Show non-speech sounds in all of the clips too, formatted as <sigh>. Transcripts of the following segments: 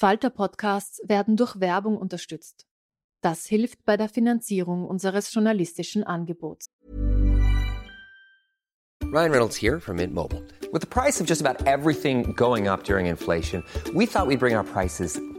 Falter-Podcasts werden durch Werbung unterstützt. Das hilft bei der Finanzierung unseres journalistischen Angebots. Ryan Reynolds here from Mint Mobile. With the price of just about everything going up during inflation, we thought we'd bring our prices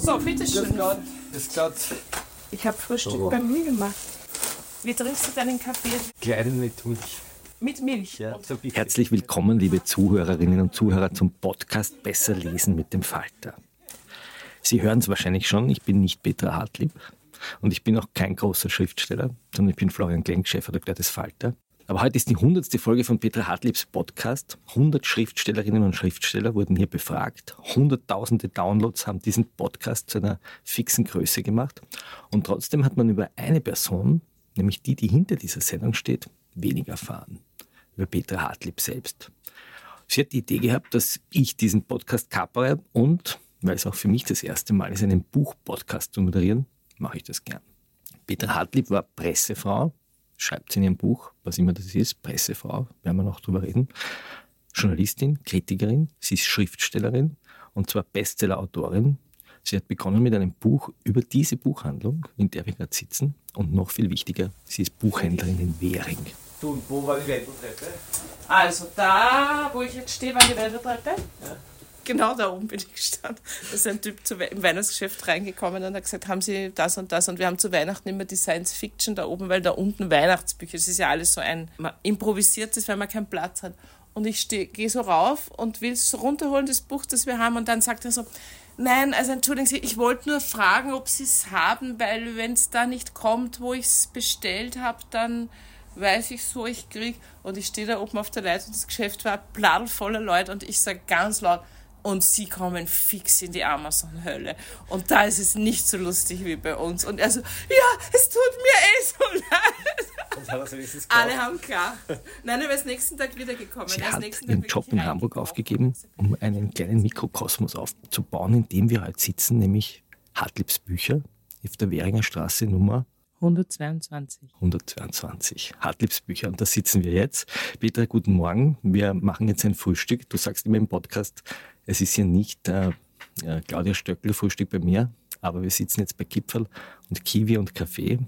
So, bitteschön. Bis Gott. Ich habe Frühstück So. bei mir gemacht. Wie trinkst du deinen Kaffee? Kleinen mit Milch. Mit Milch. Ja, so. Herzlich willkommen, liebe Zuhörerinnen und Zuhörer, zum Podcast Besser lesen mit dem Falter. Sie hören es wahrscheinlich schon, ich bin nicht Petra Hartlieb und ich bin auch kein großer Schriftsteller, sondern ich bin Florian Klenk, Chefredakteur des Falter. Aber heute ist die hundertste Folge von Petra Hartliebs Podcast. 100 Schriftstellerinnen und Schriftsteller wurden hier befragt. Hunderttausende Downloads haben diesen Podcast zu einer fixen Größe gemacht. Und trotzdem hat man über eine Person, nämlich die, die hinter dieser Sendung steht, wenig erfahren. Über Petra Hartlieb selbst. Sie hat die Idee gehabt, dass ich diesen Podcast kapere und, weil es auch für mich das erste Mal ist, einen Buch-Podcast zu moderieren, mache ich das gern. Petra Hartlieb war Pressefrau, schreibt sie in ihrem Buch, was immer das ist, Pressefrau, werden wir noch drüber reden. Journalistin, Kritikerin, sie ist Schriftstellerin und zwar Bestseller-Autorin. Sie hat begonnen mit einem Buch über diese Buchhandlung, in der wir gerade sitzen. Und noch viel wichtiger, sie ist Buchhändlerin in Währing. Du, und wo war die Wendeltreppe? Also da, wo ich jetzt stehe, war die Wendeltreppe. Genau da oben bin ich gestanden. Da ist ein Typ im Weihnachtsgeschäft reingekommen und hat gesagt, haben Sie das und das? Und wir haben zu Weihnachten immer die Science Fiction da oben, weil da unten Weihnachtsbücher, es ist ja alles so ein improvisiertes, weil man keinen Platz hat. Und ich gehe so rauf und will es runterholen, das Buch, das wir haben. Und dann sagt er so, nein, also entschuldigen Sie, ich wollte nur fragen, ob Sie es haben, weil wenn es da nicht kommt, wo ich es bestellt habe, dann weiß ich so, ich krieg. Und ich stehe da oben auf der Leiter und das Geschäft war bladel voller Leute und ich sage ganz laut, und sie kommen fix in die Amazon-Hölle. Und da ist es nicht so lustig wie bei uns. Und er so, ja, es tut mir eh so leid. Alle haben klar. Nein, er ist nächsten Tag wiedergekommen. Sie Er ist hat ihren Job in Hamburg aufgegeben, um einen kleinen Mikrokosmos aufzubauen, in dem wir heute sitzen, nämlich Hartliebs Bücher auf der Währinger Straße Nummer 122. 122. Hartliebs Bücher. Und da sitzen wir jetzt. Petra, guten Morgen. Wir machen jetzt ein Frühstück. Du sagst immer im Podcast, es ist ja nicht äh, äh, Claudia Stöckler Frühstück bei mir, aber wir sitzen jetzt bei Kipferl und Kiwi und Kaffee.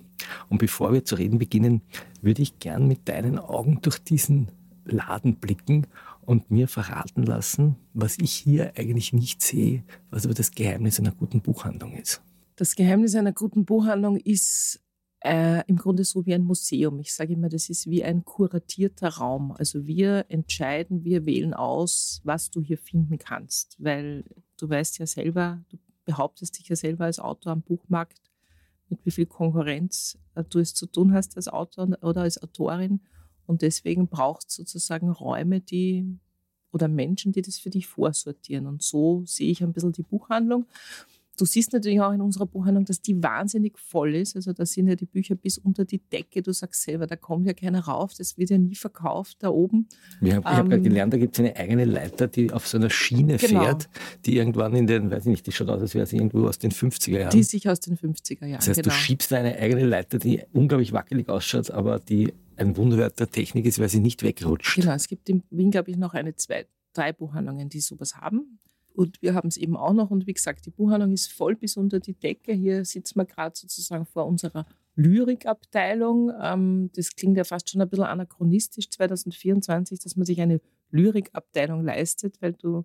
Und bevor wir zu reden beginnen, würde ich gern mit deinen Augen durch diesen Laden blicken und mir verraten lassen, was ich hier eigentlich nicht sehe, was aber das Geheimnis einer guten Buchhandlung ist. Das Geheimnis einer guten Buchhandlung ist äh, im Grunde so wie ein Museum. Ich sage immer, das ist wie ein kuratierter Raum. Also wir entscheiden, wir wählen aus, was du hier finden kannst, weil du weißt ja selber, du behauptest dich ja selber als Autor am Buchmarkt, mit wie viel Konkurrenz äh, du es zu tun hast als Autor oder als Autorin. Und deswegen brauchst du sozusagen Räume, die oder Menschen, die das für dich vorsortieren. Und so sehe ich ein bisschen die Buchhandlung. Du siehst natürlich auch in unserer Buchhandlung, dass die wahnsinnig voll ist. Also da sind ja die Bücher bis unter die Decke. Du sagst selber, da kommt ja keiner rauf. Das wird ja nie verkauft da oben. Ich habe hab gerade Ähm, gelernt, da gibt es eine eigene Leiter, die auf so einer Schiene Genau. fährt, die irgendwann in den, weiß ich nicht, die schaut aus, als wäre sie irgendwo aus den 50er Jahren. Die ist sicher aus den 50er Jahren. das heißt, genau. du schiebst eine eigene Leiter, die unglaublich wackelig ausschaut, aber die ein Wunderwerk der Technik ist, weil sie nicht wegrutscht. Genau, es gibt in Wien, glaube ich, noch eine, zwei, drei Buchhandlungen, die sowas haben. Und wir haben es eben auch noch. Und wie gesagt, die Buchhandlung ist voll bis unter die Decke. Hier sitzen wir gerade sozusagen vor unserer Lyrikabteilung. Ähm, das klingt ja fast schon ein bisschen anachronistisch 2024, dass man sich eine Lyrikabteilung leistet, weil du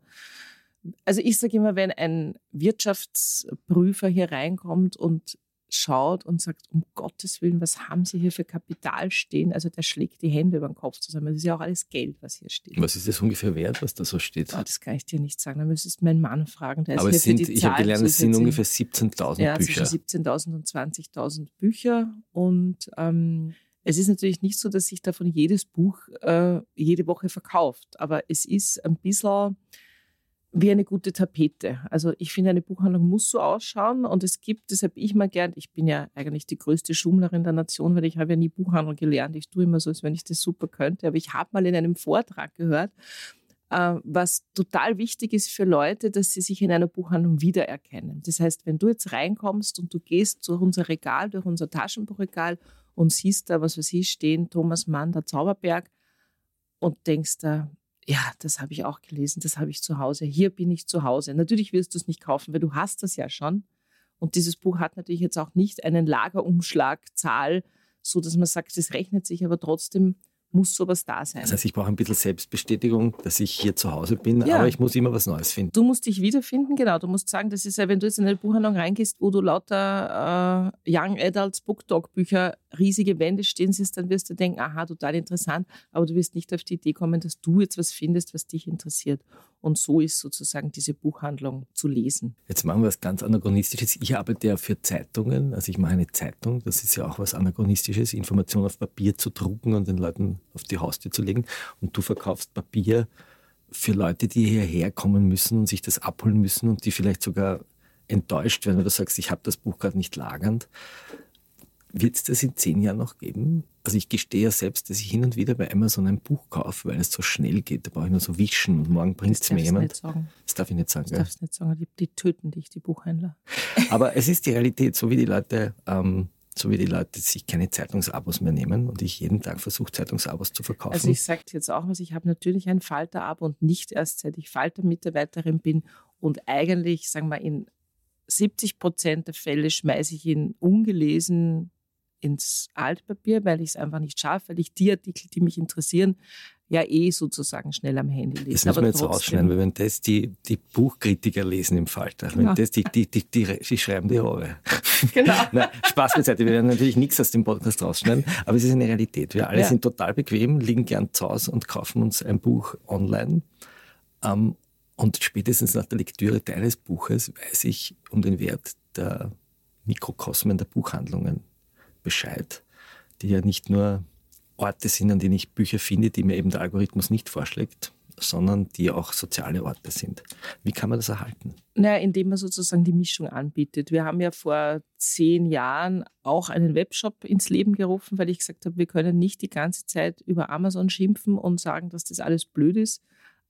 also ich sage immer, wenn ein Wirtschaftsprüfer hier reinkommt und schaut und sagt, um Gottes Willen, was haben Sie hier für Kapital stehen? Also der schlägt die Hände über den Kopf zusammen. Das ist ja auch alles Geld, was hier steht. Was ist das ungefähr wert, was da so steht? Oh, das kann ich dir nicht sagen. Da müsstest du meinen Mann fragen. Der Aber ist sind, ich habe gelernt, es sind ungefähr 17.000 ja, Bücher. zwischen 17.000 und 20.000 Bücher. Und ähm, es ist natürlich nicht so, dass sich davon jedes Buch äh, jede Woche verkauft. Aber es ist ein bisschen wie eine gute Tapete. Also ich finde, eine Buchhandlung muss so ausschauen und es gibt, das habe ich mal gern, ich bin ja eigentlich die größte Schummlerin der Nation, weil ich habe ja nie Buchhandlung gelernt. Ich tue immer so, als wenn ich das super könnte. Aber ich habe mal in einem Vortrag gehört, äh, was total wichtig ist für Leute, dass sie sich in einer Buchhandlung wiedererkennen. Das heißt, wenn du jetzt reinkommst und du gehst durch unser Regal, durch unser Taschenbuchregal und siehst da, was weiß ich, stehen Thomas Mann, der Zauberberg und denkst da, ja, das habe ich auch gelesen, das habe ich zu Hause, hier bin ich zu Hause. Natürlich wirst du es nicht kaufen, weil du hast das ja schon. Und dieses Buch hat natürlich jetzt auch nicht einen Lagerumschlagzahl, so dass man sagt, das rechnet sich, aber trotzdem muss sowas da sein. Das heißt, ich brauche ein bisschen Selbstbestätigung, dass ich hier zu Hause bin, Ja. aber ich muss immer was Neues finden. Du musst dich wiederfinden, genau. Du musst sagen, das ist ja, wenn du jetzt in eine Buchhandlung reingehst, wo du lauter äh, Young Adults Book Talk Bücher, riesige Wände stehen siehst, dann wirst du denken, aha, total interessant, aber du wirst nicht auf die Idee kommen, dass du jetzt was findest, was dich interessiert. Und so ist sozusagen diese Buchhandlung zu lesen. Jetzt machen wir was ganz Anachronistisches. Ich arbeite ja für Zeitungen, also ich mache eine Zeitung, das ist ja auch was Anachronistisches, Informationen auf Papier zu drucken und den Leuten auf die Haustür zu legen. Und du verkaufst Papier für Leute, die hierher kommen müssen und sich das abholen müssen und die vielleicht sogar enttäuscht werden, weil du sagst, ich habe das Buch gerade nicht lagernd. Wird es das in zehn Jahren noch geben? Also ich gestehe ja selbst, dass ich hin und wieder bei Amazon ein Buch kaufe, weil es so schnell geht. Da brauche ich nur so wischen und morgen bringt es mir jemand. nicht sagen. Das darf ich nicht sagen. Das darfst du nicht sagen. Die, die töten dich, die Buchhändler. <laughs> Aber es ist die Realität, so wie die Leute, ähm, so wie die Leute sich keine Zeitungsabos mehr nehmen und ich jeden Tag versuche, Zeitungsabos zu verkaufen. Also ich sage jetzt auch was, ich habe natürlich ein Falter-Abo und nicht erst seit ich Falter-Mitarbeiterin bin und eigentlich, sagen wir, in 70 Prozent der Fälle schmeiße ich ihn ungelesen ins Altpapier, weil ich es einfach nicht schaffe, weil ich die Artikel, die mich interessieren, ja eh sozusagen schnell am Handy lese. das müssen wir jetzt rausschneiden, weil wenn das die, die Buchkritiker lesen im Falter, wenn Ja. das die, die, die, die, die schreiben die Rohre. <laughs> Genau. <laughs> Nein, Spaß beiseite, wir werden natürlich nichts aus dem Podcast rausschneiden, aber es ist eine Realität. Wir alle Ja. sind total bequem, liegen gern zu Hause und kaufen uns ein Buch online. Ähm, und spätestens nach der Lektüre deines Buches weiß ich um den Wert der Mikrokosmen der Buchhandlungen Bescheid, die ja nicht nur Orte sind, an denen ich Bücher finde, die mir eben der Algorithmus nicht vorschlägt, sondern die auch soziale Orte sind. Wie kann man das erhalten? Naja, indem man sozusagen die Mischung anbietet. Wir haben ja vor zehn Jahren auch einen Webshop ins Leben gerufen, weil ich gesagt habe, wir können nicht die ganze Zeit über Amazon schimpfen und sagen, dass das alles blöd ist.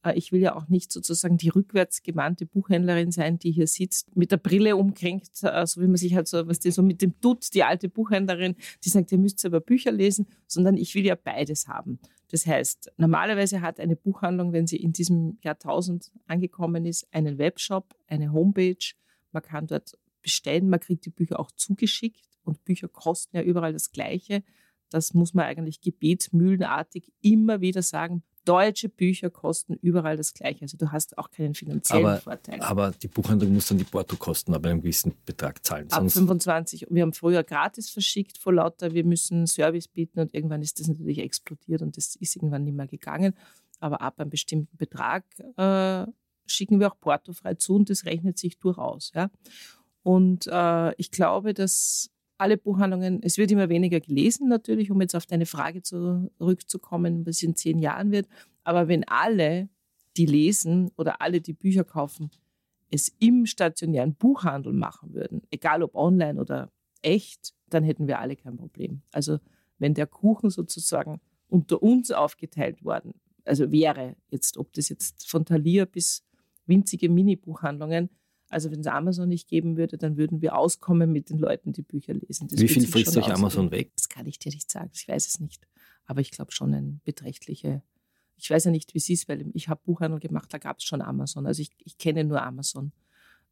Äh, Ich will ja auch nicht sozusagen die rückwärtsgewandte Buchhändlerin sein, die hier sitzt, mit der Brille umkränkt, äh, so wie man sich halt so, was die so mit dem Dutt, die alte Buchhändlerin, die sagt, ihr müsst aber Bücher lesen, sondern ich will ja beides haben. Das heißt, normalerweise hat eine Buchhandlung, wenn sie in diesem Jahrtausend angekommen ist, einen Webshop, eine Homepage. Man kann dort bestellen, man kriegt die Bücher auch zugeschickt und Bücher kosten ja überall das Gleiche. Das muss man eigentlich gebetsmühlenartig immer wieder sagen. Deutsche Bücher kosten überall das Gleiche. Also du hast auch keinen finanziellen Aber, Vorteil. aber die Buchhandlung muss dann die Portokosten ab einem gewissen Betrag zahlen. Ab Sonst 25. Wir haben früher gratis verschickt vor lauter, wir müssen Service bieten und irgendwann ist das natürlich explodiert und das ist irgendwann nicht mehr gegangen. Aber ab einem bestimmten Betrag äh, schicken wir auch portofrei zu und das rechnet sich durchaus. Ja? Und äh, ich glaube, dass alle Buchhandlungen, es wird immer weniger gelesen natürlich, um jetzt auf deine Frage zurückzukommen, was in zehn Jahren wird. Aber wenn alle, die lesen oder alle, die Bücher kaufen, es im stationären Buchhandel machen würden, egal ob online oder echt, dann hätten wir alle kein Problem. Also wenn der Kuchen sozusagen unter uns aufgeteilt worden, also wäre jetzt, ob das jetzt von Thalia bis winzige Mini-Buchhandlungen, also wenn es Amazon nicht geben würde, dann würden wir auskommen mit den Leuten, die Bücher lesen. Das wie viel frisst euch Amazon weg? Das kann ich dir nicht sagen, ich weiß es nicht. Aber ich glaube schon ein beträchtliche, ich weiß ja nicht, wie es ist, weil ich habe Buchhandel gemacht, da gab es schon Amazon. Also ich, ich kenne nur Amazon.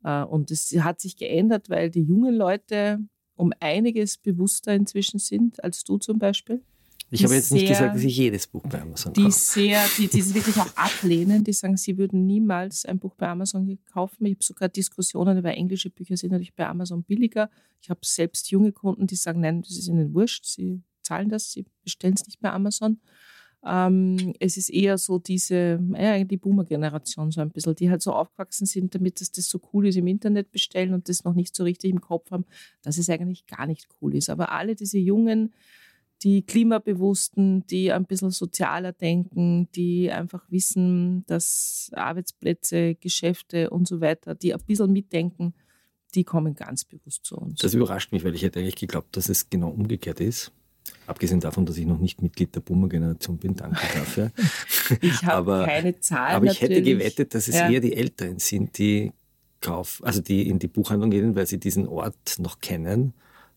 Äh, Und es hat sich geändert, weil die jungen Leute um einiges bewusster inzwischen sind als du zum Beispiel. Ich habe jetzt nicht gesagt, dass ich jedes Buch bei Amazon die kaufe. sehr, die, die es wirklich auch ablehnen, die sagen, sie würden niemals ein Buch bei Amazon kaufen. Ich habe sogar Diskussionen über englische Bücher sind natürlich bei Amazon billiger. Ich habe selbst junge Kunden, die sagen, nein, das ist ihnen wurscht, sie zahlen das, sie bestellen es nicht bei Amazon. Ähm, es ist eher so diese, ja, die Boomer-Generation so ein bisschen, die halt so aufgewachsen sind, damit dass das so cool ist im Internet bestellen und das noch nicht so richtig im Kopf haben, dass es eigentlich gar nicht cool ist. Aber alle diese jungen, die Klimabewussten, die ein bisschen sozialer denken, die einfach wissen, dass Arbeitsplätze, Geschäfte und so weiter, die ein bisschen mitdenken, die kommen ganz bewusst zu uns. Das überrascht mich, weil ich hätte eigentlich geglaubt, dass es genau umgekehrt ist. Abgesehen davon, dass ich noch nicht Mitglied der Boomer-Generation bin, danke dafür. <laughs> ich habe keine Zahlen. Aber ich natürlich. hätte gewettet, dass es ja. eher die Älteren sind, die kauf, also die in die Buchhandlung gehen, weil sie diesen Ort noch kennen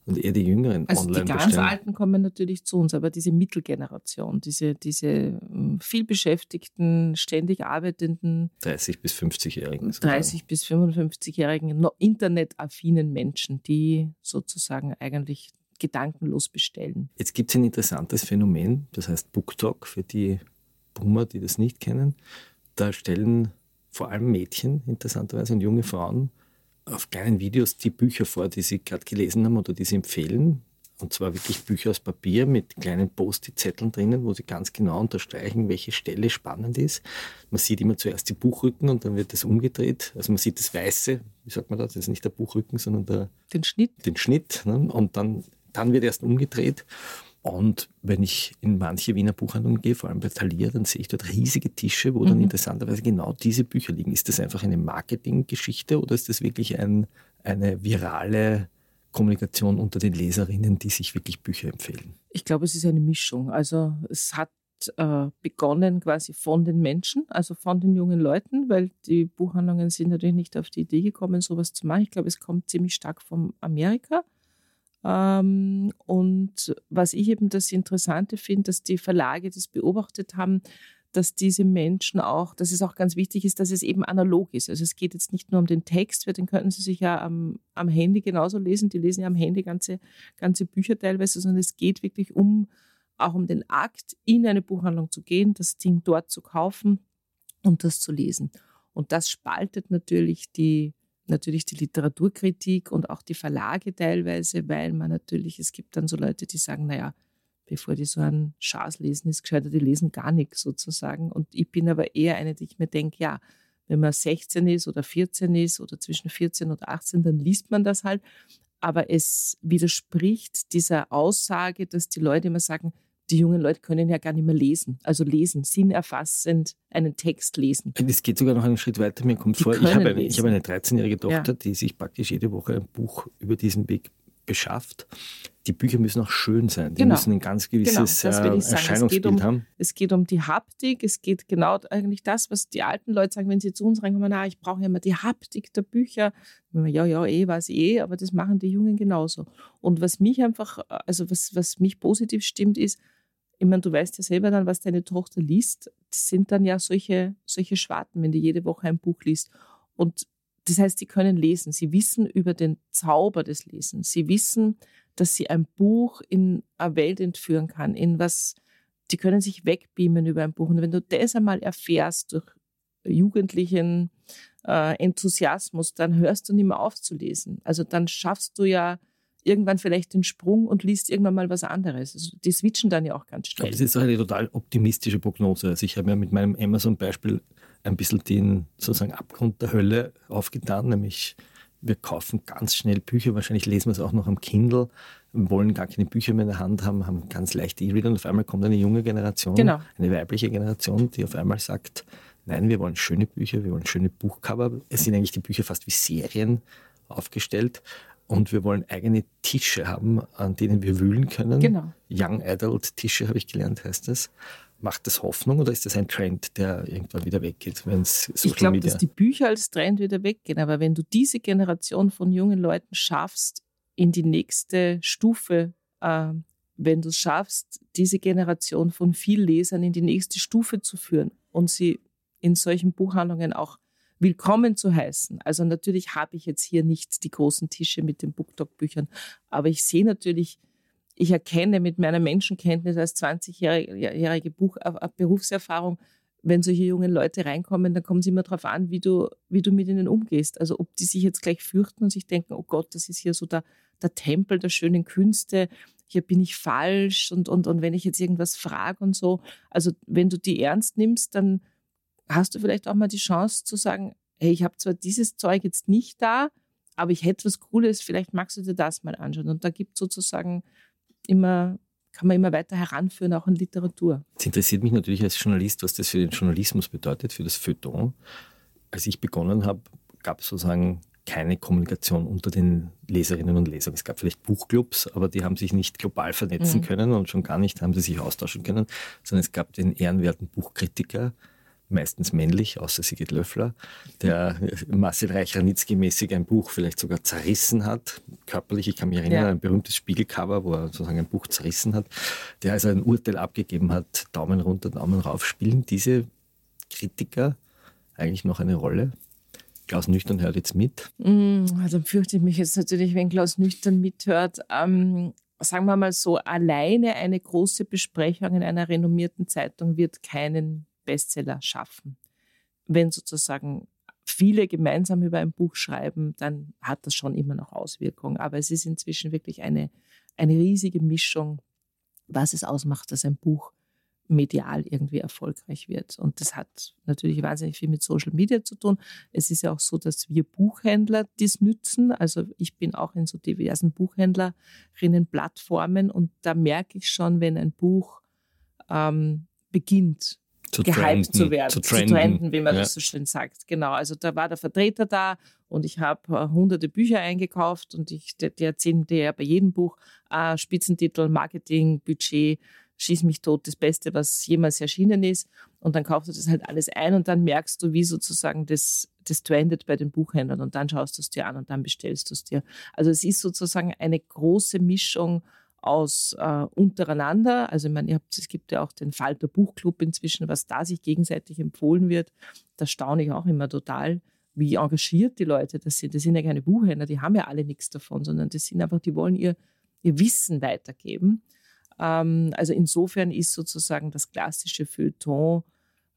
und eher die Jüngeren also online die ganz bestellen. Alten kommen natürlich zu uns, aber diese Mittelgeneration, diese, diese vielbeschäftigten, ständig arbeitenden 30 bis 50-Jährigen. 30 bis 55-Jährigen, internetaffinen Menschen, die sozusagen eigentlich gedankenlos bestellen. Jetzt gibt es ein interessantes Phänomen, das heißt BookTalk für die Boomer, die das nicht kennen. Da stellen vor allem Mädchen interessanterweise und junge Frauen auf kleinen Videos die Bücher vor, die sie gerade gelesen haben oder die sie empfehlen. Und zwar wirklich Bücher aus Papier mit kleinen Post-it-Zetteln drinnen, wo sie ganz genau unterstreichen, welche Stelle spannend ist. Man sieht immer zuerst die Buchrücken und dann wird das umgedreht. Also man sieht das Weiße, wie sagt man das? Das ist nicht der Buchrücken, sondern der, den Schnitt. Den Schnitt. Ne? Und dann, dann wird erst umgedreht. Und wenn ich in manche Wiener Buchhandlungen gehe, vor allem bei Thalia, dann sehe ich dort riesige Tische, wo dann Mhm. interessanterweise genau diese Bücher liegen. Ist das einfach eine Marketinggeschichte oder ist das wirklich ein, eine virale Kommunikation unter den Leserinnen, die sich wirklich Bücher empfehlen? Ich glaube, es ist eine Mischung. Also es hat äh, begonnen quasi von den Menschen, also von den jungen Leuten, weil die Buchhandlungen sind natürlich nicht auf die Idee gekommen, sowas zu machen. Ich glaube, es kommt ziemlich stark von Amerika. Ähm, und was ich eben das Interessante finde, dass die Verlage das beobachtet haben, dass diese Menschen auch, dass es auch ganz wichtig ist, dass es eben analog ist. Also es geht jetzt nicht nur um den Text, weil den könnten Sie sich ja am, am Handy genauso lesen. Die lesen ja am Handy ganze, ganze Bücher teilweise, sondern es geht wirklich um, auch um den Akt, in eine Buchhandlung zu gehen, das Ding dort zu kaufen und das zu lesen. Und das spaltet natürlich die, natürlich die Literaturkritik und auch die Verlage teilweise, weil man natürlich, es gibt dann so Leute, die sagen, naja, bevor die so einen Schaß lesen, ist gescheiter, die lesen gar nichts sozusagen. Und ich bin aber eher eine, die ich mir denke, ja, wenn man 16 ist oder 14 ist oder zwischen 14 und 18, dann liest man das halt. Aber es widerspricht dieser Aussage, dass die Leute immer sagen, die jungen Leute können ja gar nicht mehr lesen. Also lesen, sinnerfassend einen Text lesen. Es geht sogar noch einen Schritt weiter. Mir kommt Die vor, ich habe, eine, ich habe eine 13-jährige Tochter, Ja. die sich praktisch jede Woche ein Buch über diesen Weg beschafft. Die Bücher müssen auch schön sein. Die Genau. müssen ein ganz gewisses Genau, äh, Erscheinungsbild um, haben. es geht um die Haptik, es geht genau eigentlich das, was die alten Leute sagen, wenn sie zu uns reinkommen, na, ich brauche ja immer die Haptik der Bücher. Ja, ja, eh, weiß ich eh, aber das machen die Jungen genauso. Und was mich einfach, also was, was mich positiv stimmt, ist, ich meine, du weißt ja selber dann, was deine Tochter liest. Das sind dann ja solche, solche Schwarten, wenn die jede Woche ein Buch liest. Und das heißt, sie können lesen. Sie wissen über den Zauber des Lesens. Sie wissen, dass sie ein Buch in eine Welt entführen kann, in was, die können sich wegbeamen über ein Buch. Und wenn du das einmal erfährst durch jugendlichen äh, Enthusiasmus, dann hörst du nicht mehr auf zu lesen. Also dann schaffst du ja irgendwann vielleicht den Sprung und liest irgendwann mal was anderes. Also die switchen dann ja auch ganz Aber schnell. das ist eine total optimistische Prognose. Also ich habe ja mit meinem Amazon-Beispiel ein bisschen den sozusagen Abgrund der Hölle aufgetan, nämlich wir kaufen ganz schnell Bücher, wahrscheinlich lesen wir es auch noch am Kindle, wollen gar keine Bücher mehr in der Hand haben, haben ganz leichte E-Reader und auf einmal kommt eine junge Generation, Genau. eine weibliche Generation, die auf einmal sagt, nein, wir wollen schöne Bücher, wir wollen schöne Buchcover. Es sind eigentlich die Bücher fast wie Serien aufgestellt und wir wollen eigene Tische haben, an denen wir wühlen können. Genau. Young Adult Tische, habe ich gelernt, heißt das. Macht das Hoffnung oder ist das ein Trend, der irgendwann wieder weggeht, wenn es Social Ich glaube, dass die Bücher als Trend wieder weggehen. Aber wenn du diese Generation von jungen Leuten schaffst, in die nächste Stufe, äh, wenn du es schaffst, diese Generation von Viellesern in die nächste Stufe zu führen und sie in solchen Buchhandlungen auch willkommen zu heißen. Also natürlich habe ich jetzt hier nicht die großen Tische mit den BookTok-Büchern, aber ich sehe natürlich, ich erkenne mit meiner Menschenkenntnis als 20-jährige Buch, äh, Berufserfahrung, wenn solche jungen Leute reinkommen, dann kommen sie immer darauf an, wie du, wie du mit ihnen umgehst. Also ob die sich jetzt gleich fürchten und sich denken, oh Gott, das ist hier so der, der Tempel der schönen Künste, hier bin ich falsch und, und, und wenn ich jetzt irgendwas frage und so. Also wenn du die ernst nimmst, dann hast du vielleicht auch mal die Chance zu sagen, hey, ich habe zwar dieses Zeug jetzt nicht da, aber ich hätte was Cooles, vielleicht magst du dir das mal anschauen. Und da gibt es sozusagen immer kann man immer weiter heranführen, auch in Literatur. Es interessiert mich natürlich als Journalist, was das für den Journalismus bedeutet, für das Feuilleton. Als ich begonnen habe, gab es sozusagen keine Kommunikation unter den Leserinnen und Lesern. Es gab vielleicht Buchclubs, aber die haben sich nicht global vernetzen mhm. können und schon gar nicht haben sie sich austauschen können, sondern es gab den ehrenwerten Buchkritiker, meistens männlich, außer Sigrid Löffler, der Marcel Reich-Ranitzky-mäßig ein Buch vielleicht sogar zerrissen hat, körperlich. Ich kann mich erinnern, ja. ein berühmtes Spiegelcover, wo er sozusagen ein Buch zerrissen hat, der also ein Urteil abgegeben hat, Daumen runter, Daumen rauf. Spielen diese Kritiker eigentlich noch eine Rolle? Klaus Nüchtern hört jetzt mit. Mm, also fürchte ich mich jetzt natürlich, wenn Klaus Nüchtern mithört. Ähm, sagen wir mal so, alleine eine große Besprechung in einer renommierten Zeitung wird keinen Bestseller schaffen. Wenn sozusagen viele gemeinsam über ein Buch schreiben, dann hat das schon immer noch Auswirkungen. Aber es ist inzwischen wirklich eine, eine riesige Mischung, was es ausmacht, dass ein Buch medial irgendwie erfolgreich wird. Und das hat natürlich wahnsinnig viel mit Social Media zu tun. Es ist ja auch so, dass wir Buchhändler dies nützen. Also ich bin auch in so diversen Buchhändlerinnen-Plattformen und da merke ich schon, wenn ein Buch ähm, beginnt, zu gehypt zu werden, zu trenden, zu trenden wie man ja. das so schön sagt. Genau, also da war der Vertreter da und ich habe äh, hunderte Bücher eingekauft und ich, der, der erzählt dir ja bei jedem Buch äh, Spitzentitel, Marketing, Budget, schieß mich tot, das Beste, was jemals erschienen ist. Und dann kaufst du das halt alles ein und dann merkst du, wie sozusagen das, das trendet bei den Buchhändlern und dann schaust du es dir an und dann bestellst du es dir. Also es ist sozusagen eine große Mischung aus äh, untereinander. Also ich meine, ihr habt, es gibt ja auch den Falter Buchclub inzwischen, was da sich gegenseitig empfohlen wird. Da staune ich auch immer total, wie engagiert die Leute das sind. Das sind ja keine Buchhändler, die haben ja alle nichts davon, sondern das sind einfach, die wollen ihr, ihr Wissen weitergeben. Ähm, also insofern ist sozusagen das klassische Feuilleton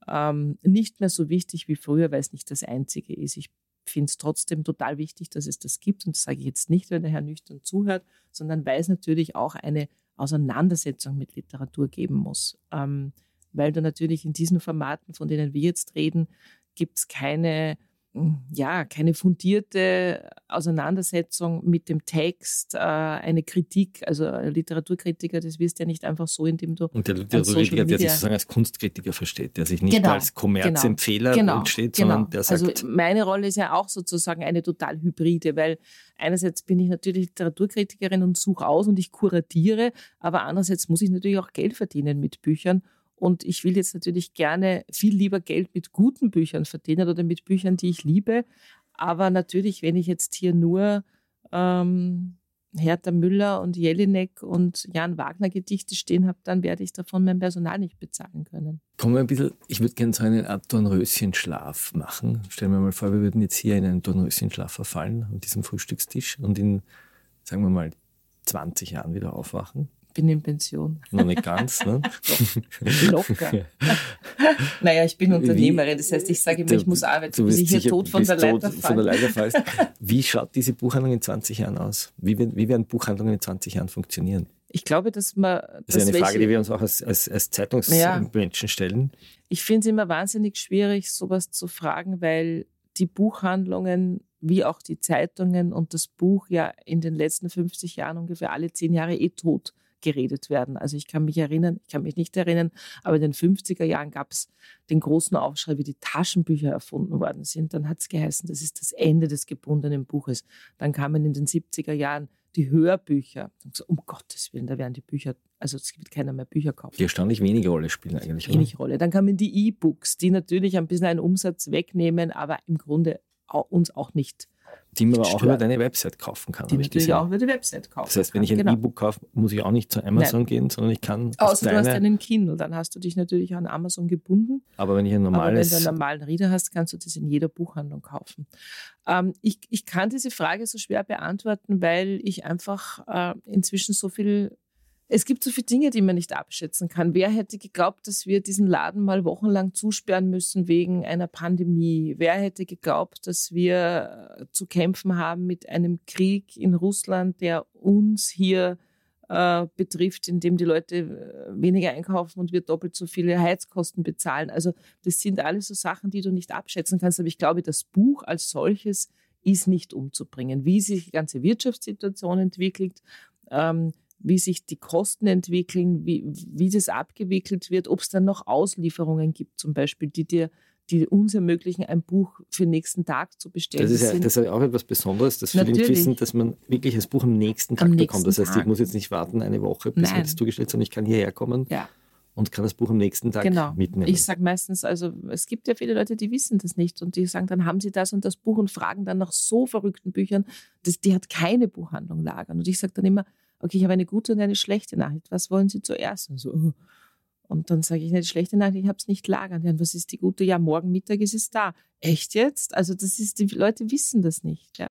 ähm, nicht mehr so wichtig wie früher, weil es nicht das einzige ist. Ich finde es trotzdem total wichtig, dass es das gibt. Und das sage ich jetzt nicht, wenn der Herr nüchtern zuhört, sondern weil es natürlich auch eine Auseinandersetzung mit Literatur geben muss. Ähm, weil du natürlich in diesen Formaten, von denen wir jetzt reden, gibt es keine ja, keine fundierte Auseinandersetzung mit dem Text, äh, eine Kritik, also ein Literaturkritiker, das wirst du ja nicht einfach so, indem du. Und der Literaturkritiker, der sich sozusagen als Kunstkritiker versteht, der sich nicht genau, als Kommerzempfehler genau, entsteht, genau. sondern der sagt. Also meine Rolle ist ja auch sozusagen eine total hybride, weil einerseits bin ich natürlich Literaturkritikerin und suche aus und ich kuratiere, aber andererseits muss ich natürlich auch Geld verdienen mit Büchern. Und ich will jetzt natürlich gerne viel lieber Geld mit guten Büchern verdienen oder mit Büchern, die ich liebe. Aber natürlich, wenn ich jetzt hier nur ähm, Hertha Müller und Jelinek und Jan Wagner Gedichte stehen habe, dann werde ich davon mein Personal nicht bezahlen können. Kommen wir ein bisschen, ich würde gerne so eine Art Dornröschenschlaf machen. Stellen wir mal vor, wir würden jetzt hier in einen Dornröschenschlaf verfallen an diesem Frühstückstisch und in, sagen wir mal, 20 Jahren wieder aufwachen bin in Pension. Noch nicht ganz, ne? Locker. <laughs> naja, ich bin Unternehmerin, das heißt, ich sage immer, ich muss arbeiten, bis ich hier tot von der, Leiter fallst. <laughs> Wie schaut diese Buchhandlung in 20 Jahren aus? Wie, wie werden Buchhandlungen in 20 Jahren funktionieren? Ich glaube, dass man. Das ist eine welche, Frage, die wir uns auch als, als, als Zeitungsmenschen ja, stellen. Ich finde es immer wahnsinnig schwierig, sowas zu fragen, weil die Buchhandlungen wie auch die Zeitungen und das Buch ja in den letzten 50 Jahren ungefähr alle zehn Jahre eh tot geredet werden. Also ich kann mich erinnern, ich kann mich nicht erinnern, aber in den 50er Jahren gab es den großen Aufschrei, wie die Taschenbücher erfunden worden sind. Dann hat es geheißen, das ist das Ende des gebundenen Buches. Dann kamen in den 70er Jahren die Hörbücher. So, um Gottes Willen, da werden die Bücher, also es wird keiner mehr Bücher kaufen. Die erstaunlich wenige Rolle spielen eigentlich. Wenig? Rolle. Dann kamen die E-Books, die natürlich ein bisschen einen Umsatz wegnehmen, aber im Grunde uns auch nicht Die man auch über deine Website kaufen kann. die ich natürlich auch über die Website kaufen Das heißt, wenn ich ein kann. Genau. E-Book kaufe, muss ich auch nicht zu Amazon gehen, sondern ich kann Außer du hast einen Kindle, dann hast du dich natürlich an Amazon gebunden. aber wenn ich ein Aber wenn normales du einen normalen Reader hast, kannst du das in jeder Buchhandlung kaufen. Ähm, ich, ich kann diese Frage so schwer beantworten, weil ich einfach äh, inzwischen so viel. Es gibt so viele Dinge, die man nicht abschätzen kann. Wer hätte geglaubt, dass wir diesen Laden mal wochenlang zusperren müssen wegen einer Pandemie? Wer hätte geglaubt, dass wir äh, zu kämpfen haben mit einem Krieg in Russland, der uns hier äh, betrifft, in dem die Leute äh, weniger einkaufen und wir doppelt so viele Heizkosten bezahlen. Also das sind alles so Sachen, die du nicht abschätzen kannst. Aber ich glaube, das Buch als solches ist nicht umzubringen. Wie sich die ganze Wirtschaftssituation entwickelt, ähm, wie sich die Kosten entwickeln, wie, wie das abgewickelt wird, ob es dann noch Auslieferungen gibt zum Beispiel, die dir die uns ermöglichen, ein Buch für den nächsten Tag zu bestellen. Das ist, ja, das ist auch etwas Besonderes, dass viele Natürlich. wissen, dass man wirklich das Buch am nächsten Tag Am bekommt. Das nächsten heißt, ich Tag. muss jetzt nicht warten eine Woche, bis mir Nein. das zugestellt, sondern ich kann hierher kommen ja. und kann das Buch am nächsten Tag genau. mitnehmen. Ich sage meistens, also es gibt ja viele Leute, die wissen das nicht und die sagen, dann haben sie das und das Buch und fragen dann nach so verrückten Büchern, das, die hat keine Buchhandlung lagern. Und ich sage dann immer, okay, ich habe eine gute und eine schlechte Nachricht. Was wollen Sie zuerst? Und, so, und dann sage ich, eine schlechte Nachricht, ich habe es nicht lagern. Ja, und was ist die gute? Ja, morgen Mittag ist es da. Echt jetzt? Also das ist, die Leute wissen das nicht. Ja.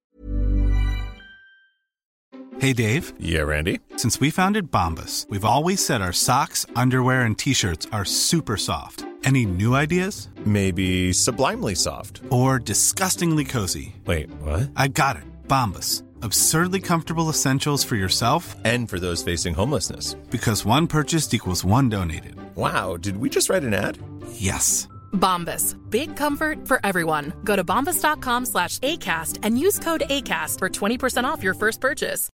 Hey Dave, Yeah, Randy. since we founded Bombus, we've always said our socks, underwear, and t shirts are super soft. Any new ideas? Maybe sublimely soft. Or disgustingly cozy? Wait, what? I got it. Bombus. Absurdly comfortable essentials for yourself And for those facing homelessness. because one purchased equals one donated. Wow, did we just write an ad? Yes. Bombas. Big comfort for everyone. Go to bombas.com slash ACAST and use code ACAST for 20% off your first purchase.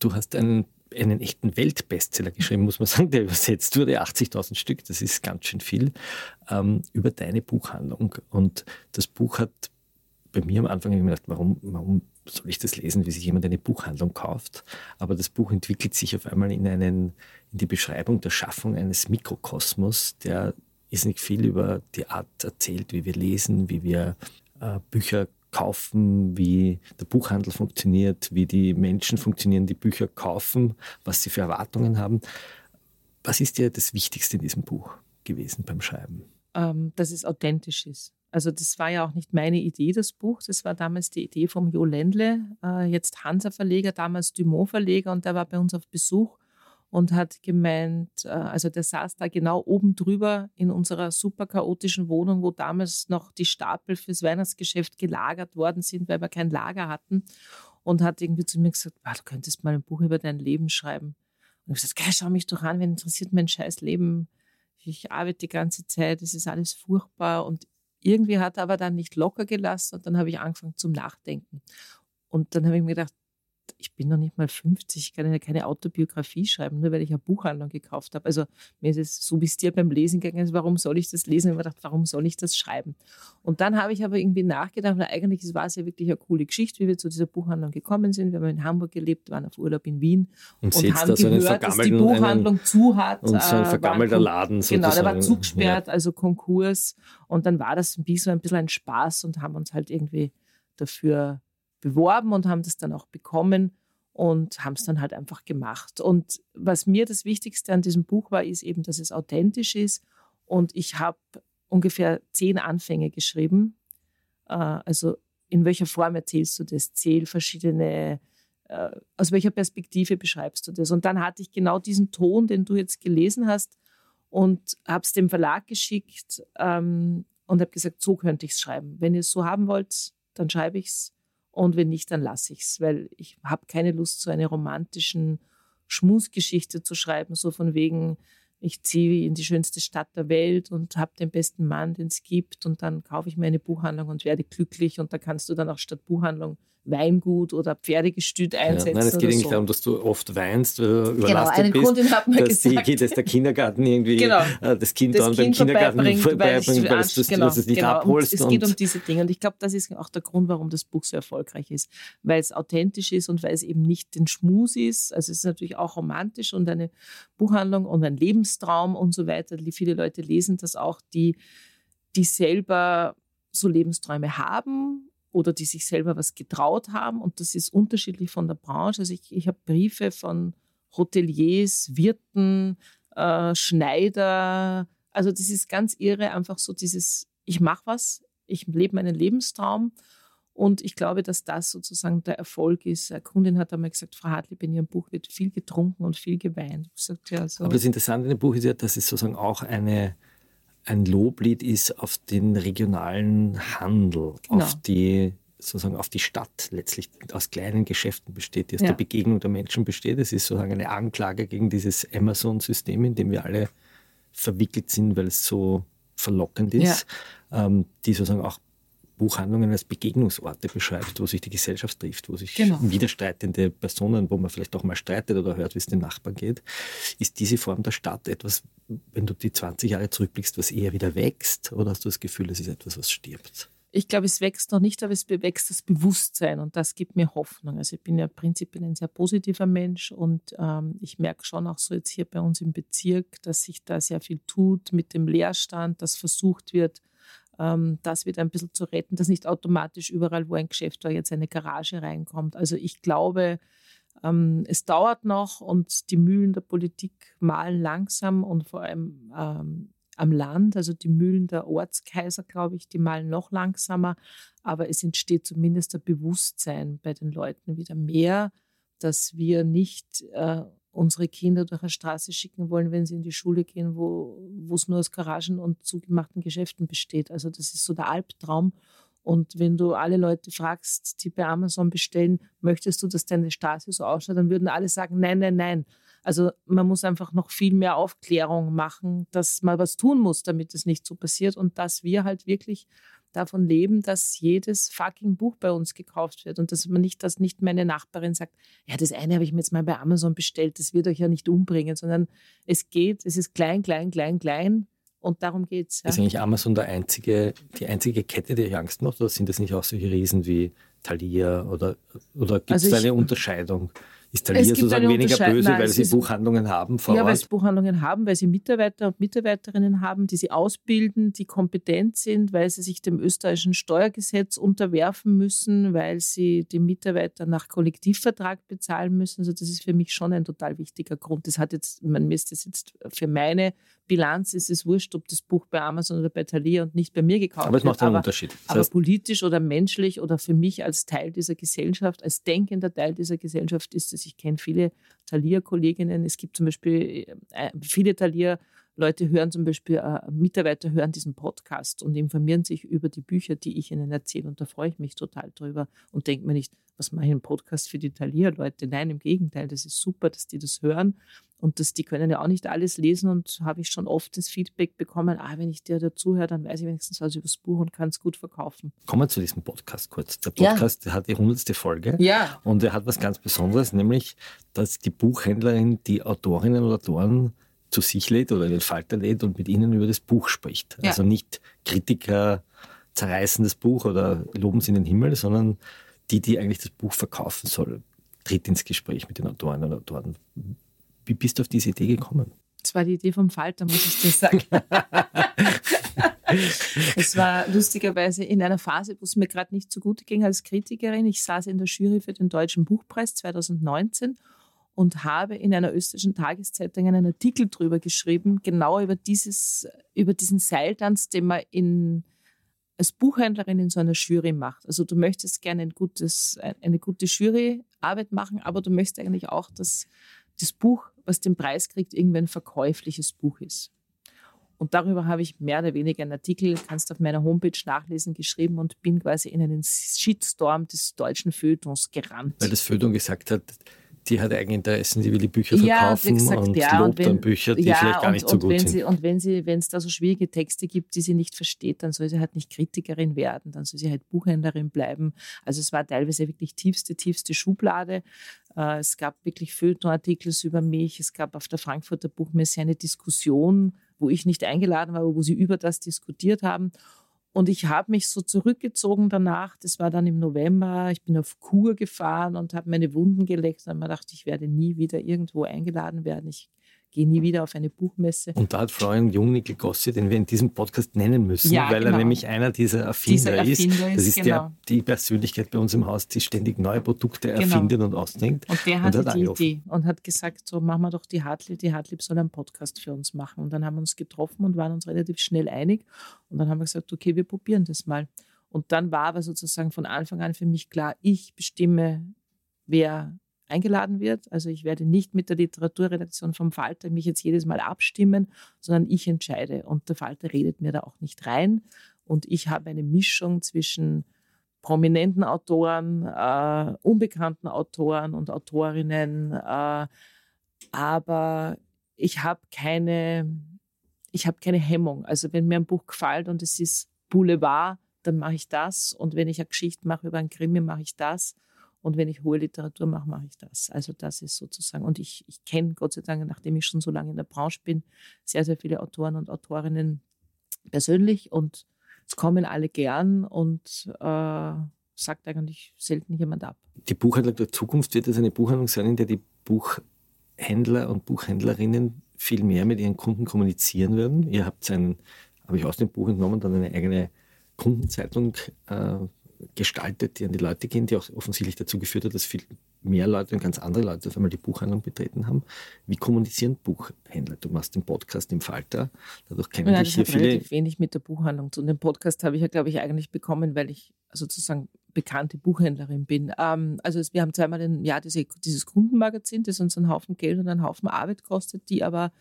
Du hast einen, einen echten Weltbestseller geschrieben, muss man sagen, der übersetzt wurde, 80.000 Stück, das ist ganz schön viel, ähm, über deine Buchhandlung. Und das Buch hat bei mir am Anfang hab ich mir gedacht, warum, warum soll ich das lesen, wie sich jemand eine Buchhandlung kauft? Aber das Buch entwickelt sich auf einmal in, einen, in die Beschreibung der Schaffung eines Mikrokosmos, der ist nicht viel über die Art erzählt, wie wir lesen, wie wir äh, Bücher kaufen, wie der Buchhandel funktioniert, wie die Menschen funktionieren, die Bücher kaufen, was sie für Erwartungen haben. Was ist dir das Wichtigste in diesem Buch gewesen beim Schreiben? ähm, dass es authentisch ist. Also das war ja auch nicht meine Idee, das Buch. Das war damals die Idee vom Jo Ländle, äh, jetzt Hansa Verleger, damals Dumont Verleger und der war bei uns auf Besuch und hat gemeint, äh, also der saß da genau oben drüber in unserer super chaotischen Wohnung, wo damals noch die Stapel fürs Weihnachtsgeschäft gelagert worden sind, weil wir kein Lager hatten und hat irgendwie zu mir gesagt, "Ah, du könntest mal ein Buch über dein Leben schreiben. Und ich habe gesagt, "Geh, schau mich doch an, wen interessiert mein scheiß Leben? Ich arbeite die ganze Zeit, es ist alles furchtbar und irgendwie hat er aber dann nicht locker gelassen und dann habe ich angefangen zum Nachdenken. Und dann habe ich mir gedacht, ich bin noch nicht mal 50, ich kann ja keine Autobiografie schreiben, nur weil ich eine Buchhandlung gekauft habe. Also mir ist es so, wie es dir beim Lesen gegangen ist, warum soll ich das lesen? Ich habe mir gedacht, warum soll ich das schreiben? Und dann habe ich aber irgendwie nachgedacht, weil eigentlich war es ja wirklich eine coole Geschichte, wie wir zu dieser Buchhandlung gekommen sind. Wir haben in Hamburg gelebt, waren auf Urlaub in Wien Und und, haben da so einen gehört, dass die Buchhandlung einen- zu hat. und so ein äh, vergammelter Kon- Laden Genau, der war sozusagen. zugesperrt, also Konkurs. Und dann war das wie so ein bisschen ein Spaß und haben uns halt irgendwie dafür beworben und haben das dann auch bekommen und haben es dann halt einfach gemacht. Und was mir das Wichtigste an diesem Buch war, ist eben, dass es authentisch ist. Und ich habe ungefähr zehn Anfänge geschrieben. Äh, Also in welcher Form erzählst du das? Zähl verschiedene, äh, aus welcher Perspektive beschreibst du das? Und dann hatte ich genau diesen Ton, den du jetzt gelesen hast, und habe es dem Verlag geschickt ähm, und habe gesagt, so könnte ich es schreiben. Wenn ihr es so haben wollt, dann schreibe ich es und wenn nicht, dann lasse ich es, weil ich habe keine Lust, so eine romantischen Schmusgeschichte zu schreiben, so von wegen, ich ziehe in die schönste Stadt der Welt und habe den besten Mann, den es gibt und dann kaufe ich mir eine Buchhandlung und werde glücklich und da kannst du dann auch statt Buchhandlung Weingut oder Pferdegestüt Ja, einsetzen. nein, es geht eigentlich so. darum, dass du oft weinst, weil du Genau, überlastet eine bist. Kundin hat mir dass, die, gesagt, dass der Kindergarten irgendwie Genau. äh, das Kind das dann beim Kind Kindergarten vorbeibringt, weil, das, genau, es nicht genau. abholst. Und es geht um diese Dinge. Und ich glaube, das ist auch der Grund, warum das Buch so erfolgreich ist. Weil es authentisch ist und weil es eben nicht den Schmus ist. Also es ist natürlich auch romantisch und eine Buchhandlung und ein Lebenstraum und so weiter. Die viele Leute lesen das auch, die, die selber so Lebensträume haben oder die sich selber was getraut haben. Und das ist unterschiedlich von der Branche. Also ich, ich habe Briefe von Hoteliers, Wirten, äh, Schneider. Also das ist ganz irre, einfach so dieses, ich mache was, ich lebe meinen Lebenstraum. Und ich glaube, dass das sozusagen der Erfolg ist. Eine Kundin hat einmal gesagt, Frau Hartlieb, in Ihrem Buch wird viel getrunken und viel geweint. Gesagt, ja, so. Aber das Interessante in dem Buch ist ja, dass es sozusagen auch eine, ein Loblied ist auf den regionalen Handel, genau. auf die sozusagen auf die Stadt letztlich aus kleinen Geschäften besteht, die aus ja. der Begegnung der Menschen besteht. Es ist sozusagen eine Anklage gegen dieses Amazon-System, in dem wir alle verwickelt sind, weil es so verlockend ist, ja. ähm, die sozusagen auch Buchhandlungen als Begegnungsorte beschreibt, wo sich die Gesellschaft trifft, wo sich genau. widerstreitende Personen, wo man vielleicht auch mal streitet oder hört, wie es den Nachbarn geht, ist diese Form der Stadt etwas, wenn du die 20 Jahre zurückblickst, was eher wieder wächst oder hast du das Gefühl, es ist etwas, was stirbt? Ich glaube, es wächst noch nicht, aber es wächst das Bewusstsein und das gibt mir Hoffnung. Also ich bin ja prinzipiell ein sehr positiver Mensch und ähm, ich merke schon auch so jetzt hier bei uns im Bezirk, dass sich da sehr viel tut mit dem Leerstand, dass versucht wird, ähm, das wieder ein bisschen zu retten, dass nicht automatisch überall, wo ein Geschäft war, jetzt eine Garage reinkommt. Also ich glaube, ähm, es dauert noch und die Mühlen der Politik malen langsam und vor allem ähm, am Land, also die Mühlen der Ortskaiser, glaube ich, die malen noch langsamer, aber es entsteht zumindest ein Bewusstsein bei den Leuten wieder mehr, dass wir nicht äh, unsere Kinder durch eine Straße schicken wollen, wenn sie in die Schule gehen, wo, es nur aus Garagen und zugemachten Geschäften besteht. Also das ist so der Albtraum. Und wenn du alle Leute fragst, die bei Amazon bestellen, möchtest du, dass deine Straße so ausschaut, dann würden alle sagen, nein, nein, nein. Also man muss einfach noch viel mehr Aufklärung machen, dass man was tun muss, damit es nicht so passiert und dass wir halt wirklich davon leben, dass jedes fucking Buch bei uns gekauft wird und dass man nicht, dass nicht meine Nachbarin sagt, ja, das eine habe ich mir jetzt mal bei Amazon bestellt, das wird euch ja nicht umbringen, sondern es geht, es ist klein, klein, klein, klein und darum geht es. Ja. Ist eigentlich Amazon der einzige, die einzige Kette, die euch Angst macht oder sind das nicht auch solche Riesen wie Thalia oder, oder gibt es also da eine Unterscheidung? Ist Thalia sozusagen weniger böse, Nein, weil sie Buchhandlungen haben vor Ja, Ort? weil sie Buchhandlungen haben, weil sie Mitarbeiter und Mitarbeiterinnen haben, die sie ausbilden, die kompetent sind, weil sie sich dem österreichischen Steuergesetz unterwerfen müssen, weil sie die Mitarbeiter nach Kollektivvertrag bezahlen müssen. Also das ist für mich schon ein total wichtiger Grund. Das hat jetzt, man ist das jetzt für meine Bilanz ist es wurscht, ob das Buch bei Amazon oder bei Thalia und nicht bei mir gekauft wird. Aber es macht einen aber, Unterschied. Das aber politisch oder menschlich oder für mich als Teil dieser Gesellschaft, als denkender Teil dieser Gesellschaft ist es, ich kenne viele Thalia-Kolleginnen, es gibt zum Beispiel äh, viele Thalia- Leute hören zum Beispiel, äh, Mitarbeiter hören diesen Podcast und informieren sich über die Bücher, die ich ihnen erzähle. Und da freue ich mich total drüber und denke mir nicht, was mache ich einen Podcast für die Thalia-Leute? Nein, im Gegenteil, das ist super, dass die das hören und das, die können ja auch nicht alles lesen und habe ich schon oft das Feedback bekommen, ah, wenn ich dir dazuhöre, dann weiß ich wenigstens was über das Buch und kann es gut verkaufen. Kommen wir zu diesem Podcast kurz. Der Podcast ja. hat die hundertste Folge ja. und er hat was ganz Besonderes, nämlich, dass die Buchhändlerin die Autorinnen und Autoren zu sich lädt oder in den Falter lädt und mit ihnen über das Buch spricht. Ja. Also nicht Kritiker zerreißen das Buch oder loben sie in den Himmel, sondern die, die eigentlich das Buch verkaufen soll, tritt ins Gespräch mit den Autoren und Autoren. Wie bist du auf diese Idee gekommen? Das war die Idee vom Falter, muss ich dir sagen. <laughs> es war lustigerweise in einer Phase, wo es mir gerade nicht so gut ging als Kritikerin. Ich saß in der Jury für den Deutschen Buchpreis 2019 und habe in einer österreichischen Tageszeitung einen Artikel darüber geschrieben, genau über, dieses, über diesen Seiltanz, den man in, als Buchhändlerin in so einer Jury macht. Also du möchtest gerne ein gutes, eine gute Juryarbeit machen, aber du möchtest eigentlich auch, dass das Buch, was den Preis kriegt, irgendwie ein verkäufliches Buch ist. Und darüber habe ich mehr oder weniger einen Artikel, kannst auf meiner Homepage nachlesen, geschrieben und bin quasi in einen Shitstorm des deutschen Feuilletons gerannt. Weil das Feuilleton gesagt hat, die hat eigentlich Interessen, die will die Bücher verkaufen ja, gesagt, und ja, lobt und wenn, dann Bücher, die ja, vielleicht gar und, nicht so gut wenn sind. Sie, und wenn sie, wenn es da so schwierige Texte gibt, die sie nicht versteht, dann soll sie halt nicht Kritikerin werden, dann soll sie halt Buchhändlerin bleiben. Also es war teilweise wirklich tiefste, tiefste Schublade. Äh, es gab wirklich Feuilleton-Artikel über mich. Es gab auf der Frankfurter Buchmesse eine Diskussion, wo ich nicht eingeladen war, aber wo sie über das diskutiert haben. Und ich habe mich so zurückgezogen danach. Das war dann im November. Ich bin auf Kur gefahren und habe meine Wunden geleckt. Und mir dachte, ich werde nie wieder irgendwo eingeladen werden. Ich gehe nie wieder auf eine Buchmesse. Und da hat Florian Jungnickel Gossi, den wir in diesem Podcast nennen müssen, Ja, weil genau. er nämlich einer dieser Erfinder, Dieser Erfinder ist. Das ist, genau. der, die Persönlichkeit bei uns im Haus, die ständig neue Produkte Genau. erfindet und ausdenkt. Und der Und hatte hat die angerufen. Idee und hat gesagt, so machen wir doch die Hartlieb, die Hartlieb soll einen Podcast für uns machen. Und dann haben wir uns getroffen und waren uns relativ schnell einig. Und dann haben wir gesagt, okay, wir probieren das mal. Und dann war aber sozusagen von Anfang an für mich klar, ich bestimme, wer eingeladen wird. Also ich werde nicht mit der Literaturredaktion vom Falter mich jetzt jedes Mal abstimmen, sondern ich entscheide. Und der Falter redet mir da auch nicht rein. Und ich habe eine Mischung zwischen prominenten Autoren, äh, unbekannten Autoren und Autorinnen, äh, aber ich habe keine, ich habe keine Hemmung. Also wenn mir ein Buch gefällt und es ist Boulevard, dann mache ich das. Und wenn ich eine Geschichte mache über einen Krimi, mache ich das. Und wenn ich hohe Literatur mache, mache ich das. Also das ist sozusagen, und ich, ich kenne Gott sei Dank, nachdem ich schon so lange in der Branche bin, sehr, sehr viele Autoren und Autorinnen persönlich und es kommen alle gern und äh, sagt eigentlich selten jemand ab. Die Buchhandlung der Zukunft wird es eine Buchhandlung sein, in der die Buchhändler und Buchhändlerinnen viel mehr mit ihren Kunden kommunizieren werden. Ihr habt einen, habe ich aus dem Buch entnommen, dann eine eigene Kundenzeitung äh, gestaltet, die an die Leute gehen, die auch offensichtlich dazu geführt hat, dass viel mehr Leute und ganz andere Leute auf einmal die Buchhandlung betreten haben. Wie kommunizieren Buchhändler? Du machst den Podcast im Falter, dadurch kennen Ja, dich hier viele. relativ wenig mit der Buchhandlung zu. Und den Podcast habe ich ja, glaube ich, eigentlich bekommen, weil ich sozusagen bekannte Buchhändlerin bin. Ähm, also wir haben zweimal im Jahr diese, dieses Kundenmagazin, das uns einen Haufen Geld und einen Haufen Arbeit kostet, die aber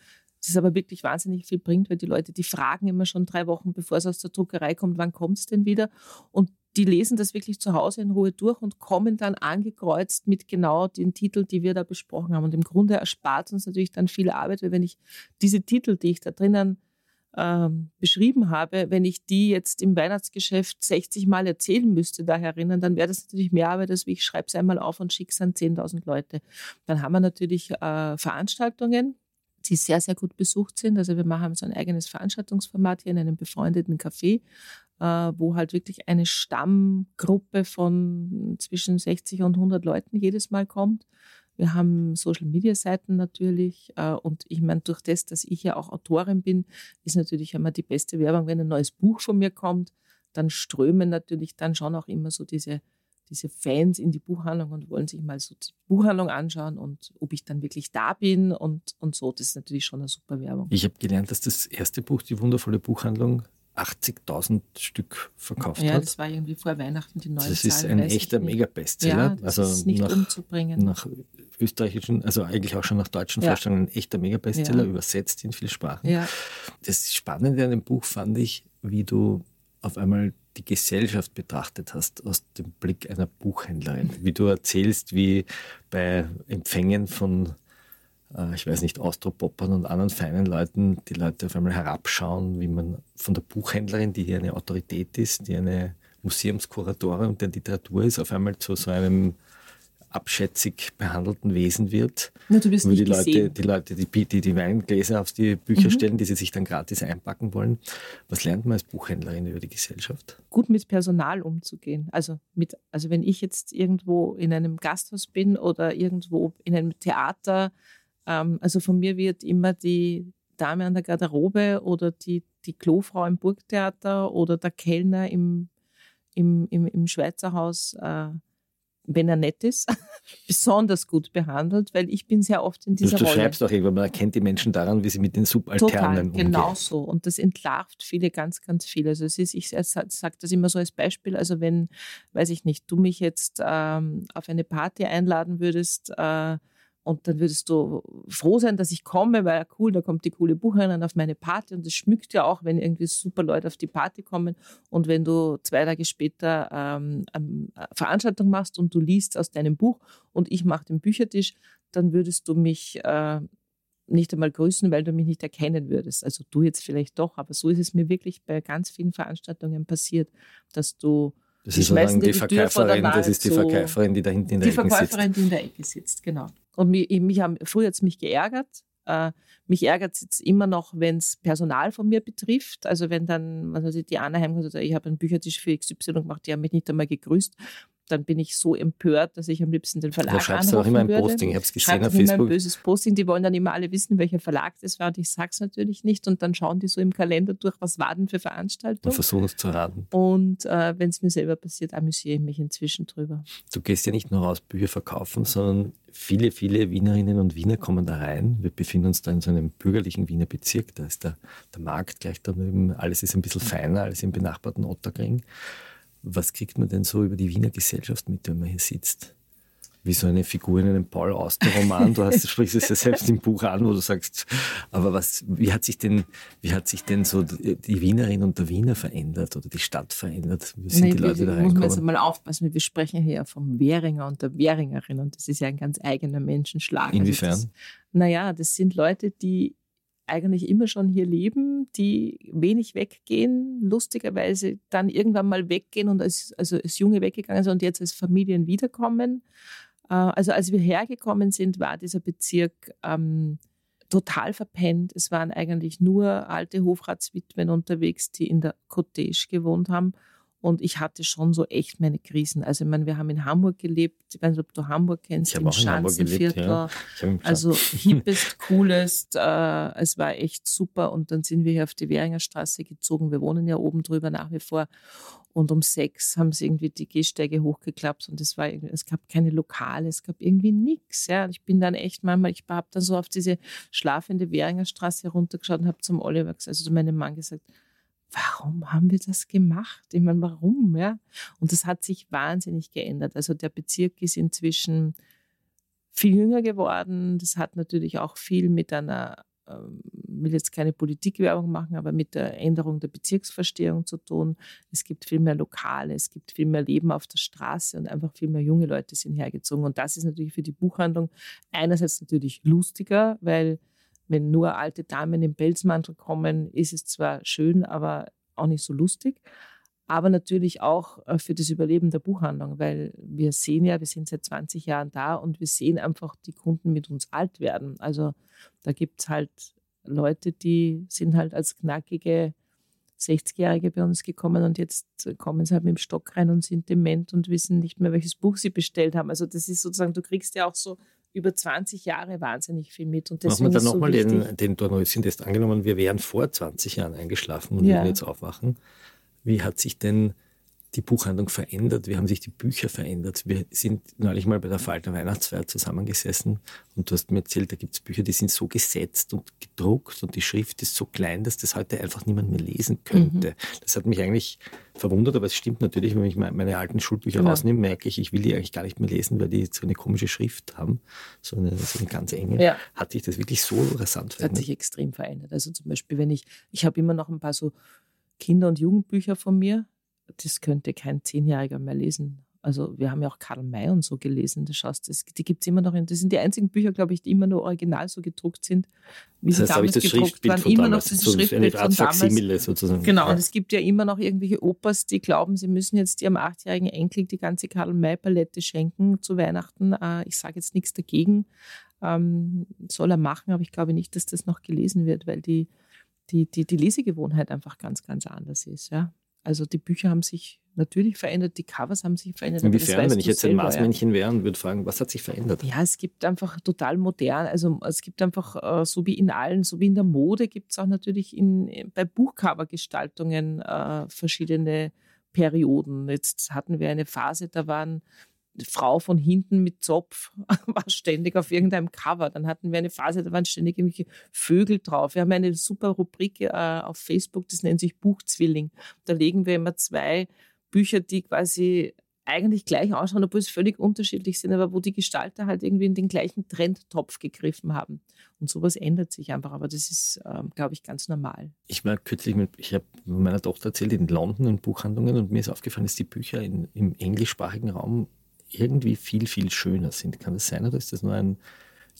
das aber wirklich wahnsinnig viel bringt, weil die Leute, die fragen immer schon drei Wochen, bevor es aus der Druckerei kommt, wann kommt es denn wieder? Und die lesen das wirklich zu Hause in Ruhe durch und kommen dann angekreuzt mit genau den Titeln, die wir da besprochen haben. Und im Grunde erspart uns natürlich dann viel Arbeit, weil wenn ich diese Titel, die ich da drinnen ähm, beschrieben habe, wenn ich die jetzt im Weihnachtsgeschäft 60 Mal erzählen müsste, da erinnern, dann wäre das natürlich mehr Arbeit, als ich schreibe es einmal auf und schicke es an 10.000 Leute. Dann haben wir natürlich äh, Veranstaltungen, die sehr, sehr gut besucht sind. Also wir machen so ein eigenes Veranstaltungsformat hier in einem befreundeten Café, wo halt wirklich eine Stammgruppe von zwischen 60 und 100 Leuten jedes Mal kommt. Wir haben Social-Media-Seiten natürlich. Äh, und ich meine, durch das, dass ich ja auch Autorin bin, ist natürlich immer die beste Werbung, wenn ein neues Buch von mir kommt, dann strömen natürlich dann schon auch immer so diese, diese Fans in die Buchhandlung und wollen sich mal so die Buchhandlung anschauen und ob ich dann wirklich da bin und, und so. Das ist natürlich schon eine super Werbung. Ich habe gelernt, dass das erste Buch, die wundervolle Buchhandlung, 80.000 Stück verkauft Ja, hat. das war irgendwie vor Weihnachten die neue Das ist Zahl, ein echter. Mega-Bestseller. Ja, das ist nicht nach, umzubringen. nach österreichischen, also eigentlich auch schon nach deutschen Ja. Vorstellungen ein echter Mega-Bestseller, Ja. übersetzt in viele Sprachen. Ja. Das Spannende an dem Buch fand ich, wie du auf einmal die Gesellschaft betrachtet hast aus dem Blick einer Buchhändlerin. Wie du erzählst, wie bei Empfängen von, ich weiß nicht, Austropoppern und anderen feinen Leuten die Leute auf einmal herabschauen, wie man von der Buchhändlerin, die hier eine Autorität ist, die eine Museumskuratorin der Literatur ist, auf einmal zu so einem abschätzig behandelten Wesen wird. Na, du wirst Wo die Leute, gesehen. die Leute, die, die, die Weingläser auf die Bücher Mhm. stellen, die sie sich dann gratis einpacken wollen. Was lernt man als Buchhändlerin über die Gesellschaft? gut mit Personal umzugehen. Also mit, also wenn ich jetzt irgendwo in einem Gasthaus bin oder irgendwo in einem Theater, ähm, also von mir wird immer die Dame an der Garderobe oder die, die Klofrau im Burgtheater oder der Kellner im, im, im, im Schweizer Haus, äh, wenn er nett ist, <laughs> besonders gut behandelt, weil ich bin sehr oft in Du, dieser du Rolle. schreibst auch irgendwann, man erkennt die Menschen daran, wie sie mit den Total, Subalternen genau umgehen. so. Und das entlarvt viele ganz, ganz viel. Also es ist, ich sage das immer so als Beispiel, also wenn, weiß ich nicht, du mich jetzt ähm, auf eine Party einladen würdest äh, und dann würdest du froh sein, dass ich komme, weil cool, da kommt die coole Buchhändlerin auf meine Party und das schmückt ja auch, wenn irgendwie super Leute auf die Party kommen und wenn du zwei Tage später ähm, ähm, eine Veranstaltung machst und du liest aus deinem Buch und ich mache den Büchertisch, dann würdest du mich äh, nicht einmal grüßen, weil du mich nicht erkennen würdest. Also du jetzt vielleicht doch, aber so ist es mir wirklich bei ganz vielen Veranstaltungen passiert, dass du Das die ist sozusagen die der Verkäuferin, das ist die. Verkäuferin, die da hinten in der Die Ecke sitzt. Verkäuferin, die in der Ecke sitzt, genau. Und mich, mich haben, früher hat es mich geärgert. Äh, mich ärgert es jetzt immer noch, wenn es Personal von mir betrifft. Also wenn dann, was weiß ich, die Anna heimkommt und sagt, ich habe einen Büchertisch für XY gemacht, die haben mich nicht einmal gegrüßt. Dann bin ich so empört, dass ich am liebsten den Verlag Da schreibst du auch immer ein würde. Posting. Ich habe es gesehen auf immer ein Facebook. böses Posting. Die wollen dann immer alle wissen, welcher Verlag das war und ich sage es natürlich nicht. Und dann schauen die so im Kalender durch, was war denn für Und Veranstaltung. versuchen es zu raten. Und äh, wenn es mir selber passiert, amüsiere ich mich inzwischen drüber. Du gehst ja nicht nur raus Bücher verkaufen, sondern viele, viele Wienerinnen und Wiener kommen da rein. Wir befinden uns da in so einem bürgerlichen Wiener Bezirk. Da ist der, der Markt gleich daneben. Alles ist ein bisschen feiner als im benachbarten Otterkring. Was kriegt man denn so über die Wiener Gesellschaft mit, wenn man hier sitzt? Wie so eine Figur in einem Paul Auster-Roman. Du hast, sprichst es ja selbst im Buch an, wo du sagst, aber was, wie hat sich denn, wie hat sich denn so die Wienerin und der Wiener verändert oder die Stadt verändert? Wie sind Nee, die Leute wir, da muss man jetzt mal aufpassen. Wir sprechen hier vom Währinger und der Währingerin und das ist ja ein ganz eigener Menschenschlag. Inwiefern? Also das, naja, das sind Leute, die eigentlich immer schon hier leben, die wenig weggehen, lustigerweise dann irgendwann mal weggehen und als, also als Junge weggegangen sind und jetzt als Familien wiederkommen. Äh, Also als wir hergekommen sind, war dieser Bezirk ähm, total verpennt. Es waren eigentlich nur alte Hofratswitwen unterwegs, die in der Cottage gewohnt haben. Und ich hatte schon so echt meine Krisen. Also ich meine, wir haben in Hamburg gelebt. Ich weiß nicht, ob du Hamburg kennst, Ich habe im Schanzenviertel. ja. Also <laughs> hippest, coolest. Äh, es war echt super. Und dann sind wir hier auf die Währinger Straße gezogen. Wir wohnen ja oben drüber nach wie vor. Und um sechs haben sie irgendwie die Gehsteige hochgeklappt und es war es gab keine Lokale, es gab irgendwie nichts. Ja. Ich bin dann echt manchmal, ich habe dann so auf diese schlafende Währinger Straße runtergeschaut und habe zum Oliver, also zu meinem Mann gesagt, warum haben wir das gemacht? Ich meine, warum? Ja? Und das hat sich wahnsinnig geändert. Also der Bezirk ist inzwischen viel jünger geworden. Das hat natürlich auch viel mit einer, ähm, will jetzt keine Politikwerbung machen, aber mit der Änderung der Bezirksverstehung zu tun. Es gibt viel mehr Lokale, es gibt viel mehr Leben auf der Straße und einfach viel mehr junge Leute sind hergezogen. Und das ist natürlich für die Buchhandlung einerseits natürlich lustiger, weil wenn nur alte Damen im Pelzmantel kommen, ist es zwar schön, aber auch nicht so lustig. Aber natürlich auch äh, für das Überleben der Buchhandlung, weil wir sehen ja, wir sind seit 20 Jahren da und wir sehen einfach die Kunden mit uns alt werden. Also da gibt es halt Leute, die sind halt als knackige 60-Jährige bei uns gekommen und jetzt kommen sie halt mit dem Stock rein und sind dement und wissen nicht mehr, welches Buch sie bestellt haben. Also das ist sozusagen, du kriegst ja auch so über 20 Jahre wahnsinnig viel mit. Und Machen deswegen wir dann so nochmal wichtig, den, den Dornröschen-Test angenommen. Wir wären vor 20 Jahren eingeschlafen und Ja. würden jetzt aufwachen. Wie hat sich denn die Buchhandlung verändert? Wie haben sich die Bücher verändert? Wir sind neulich mal bei der Falter Weihnachtsfeier zusammengesessen und du hast mir erzählt, da gibt es Bücher, die sind so gesetzt und gedruckt und die Schrift ist so klein, dass das heute einfach niemand mehr lesen könnte. Das hat mich eigentlich verwundert, aber es stimmt natürlich, wenn ich me- meine alten Schulbücher Genau. rausnehme, merke ich, ich will die eigentlich gar nicht mehr lesen, weil die so eine komische Schrift haben, so eine, so eine ganz enge. Ja. Hat sich das wirklich so rasant Das hat verändert? sich extrem verändert. Also zum Beispiel, wenn ich, ich habe immer noch ein paar so Kinder- und Jugendbücher von mir. Das könnte kein Zehnjähriger mehr lesen. Also wir haben ja auch Karl May und so gelesen. Das schaust, das, die gibt es immer noch. In, das sind die einzigen Bücher, glaube ich, die immer nur original so gedruckt sind, wie Das sie heißt, habe ich damals das gedruckt Schriftbild waren. von Immer damals, noch das so eine Schriftbild Art von damals. Sozusagen. Genau, Ja. und es gibt ja immer noch irgendwelche Opas, die glauben, sie müssen jetzt ihrem achtjährigen Enkel die ganze Karl-May-Palette schenken zu Weihnachten. Äh, Ich sage jetzt nichts dagegen, ähm, soll er machen, aber ich glaube nicht, dass das noch gelesen wird, weil die, die, die, die Lesegewohnheit einfach ganz, ganz anders ist. Ja? Also die Bücher haben sich natürlich verändert, die Covers haben sich verändert. Inwiefern, wenn ich jetzt ein. Maßmännchen wäre und würde fragen, was hat sich verändert? Ja, es gibt einfach total modern, also es gibt einfach, äh, so wie in allen, so wie in der Mode, gibt es auch natürlich in, bei Buchcover-Gestaltungen äh, verschiedene Perioden. Jetzt hatten wir eine Phase, da waren Frau von hinten mit Zopf <laughs> war ständig auf irgendeinem Cover. Dann hatten wir eine Phase, da waren ständig irgendwelche Vögel drauf. Wir haben eine super Rubrik äh, auf Facebook, das nennt sich Buchzwilling. Da legen wir immer zwei Bücher, die quasi eigentlich gleich ausschauen, obwohl es völlig unterschiedlich sind, aber wo die Gestalter halt irgendwie in den gleichen Trendtopf gegriffen haben. Und sowas ändert sich einfach, aber das ist, ähm, glaube ich, ganz normal. Ich war kürzlich mit, ich habe meiner Tochter erzählt, in London in Buchhandlungen und mir ist aufgefallen, dass die Bücher in, im englischsprachigen Raum irgendwie viel, viel schöner sind. Kann das sein oder ist das nur ein.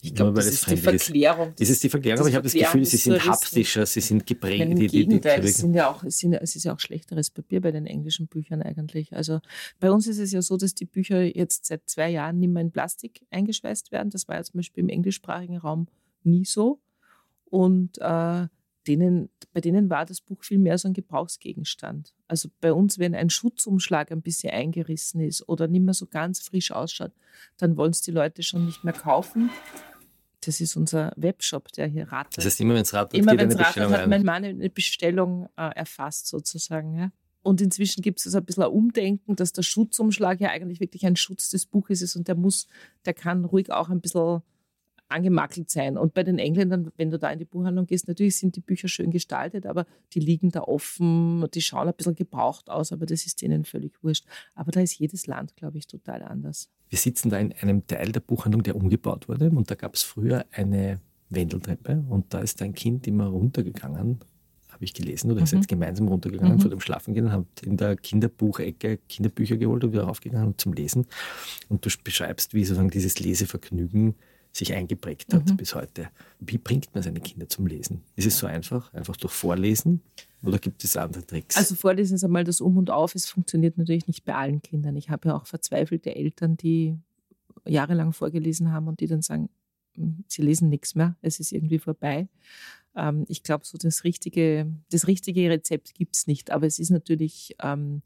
Ich glaube, das es ist die Verklärung. Ist es die Verklärung? Das Aber ich habe das Gefühl, sie sind haptischer, sie sind geprägt. Im Gegenteil, es, sind ja auch, es, sind, es ist ja auch schlechteres Papier bei den englischen Büchern eigentlich. Also bei uns ist es ja so, dass die Bücher jetzt seit zwei Jahren nicht mehr in Plastik eingeschweißt werden. Das war ja zum Beispiel im englischsprachigen Raum nie so. Und äh, denen, bei denen war das Buch viel mehr so ein Gebrauchsgegenstand. Also bei uns, wenn ein Schutzumschlag ein bisschen eingerissen ist oder nicht mehr so ganz frisch ausschaut, dann wollen es die Leute schon nicht mehr kaufen. Das ist unser Webshop, der hier rattert. Das heißt, immer wenn es rattert, immer geht wenn eine es rattert, Bestellung hat mein Mann eine Bestellung äh, erfasst sozusagen. Ja. Und inzwischen gibt es also ein bisschen ein Umdenken, dass der Schutzumschlag ja eigentlich wirklich ein Schutz des Buches ist und der muss, der kann ruhig auch ein bisschen angemakelt sein. Und bei den Engländern, wenn du da in die Buchhandlung gehst, natürlich sind die Bücher schön gestaltet, aber die liegen da offen, die schauen ein bisschen gebraucht aus, aber das ist denen völlig wurscht. Aber da ist jedes Land, glaube ich, total anders. Wir sitzen da in einem Teil der Buchhandlung, der umgebaut wurde. Und da gab es früher eine Wendeltreppe. Und da ist ein Kind immer runtergegangen, habe ich gelesen. Oder Mhm. seid gemeinsam runtergegangen Mhm. vor dem Schlafengehen und habt in der Kinderbuchecke Kinderbücher geholt und wieder raufgegangen zum Lesen. Und du beschreibst, wie sozusagen dieses Lesevergnügen sich eingeprägt hat Mhm. bis heute. Wie bringt man seine Kinder zum Lesen? Ist es so einfach? Einfach durch Vorlesen? Oder gibt es andere Tricks? Also Vorlesen ist einmal das Um und Auf. Es funktioniert natürlich nicht bei allen Kindern. Ich habe ja auch verzweifelte Eltern, die jahrelang vorgelesen haben und die dann sagen, "Hm, sie lesen nichts mehr, es ist irgendwie vorbei. Ähm, Ich glaube, so das richtige, das richtige Rezept gibt es nicht. Aber es ist natürlich ähm,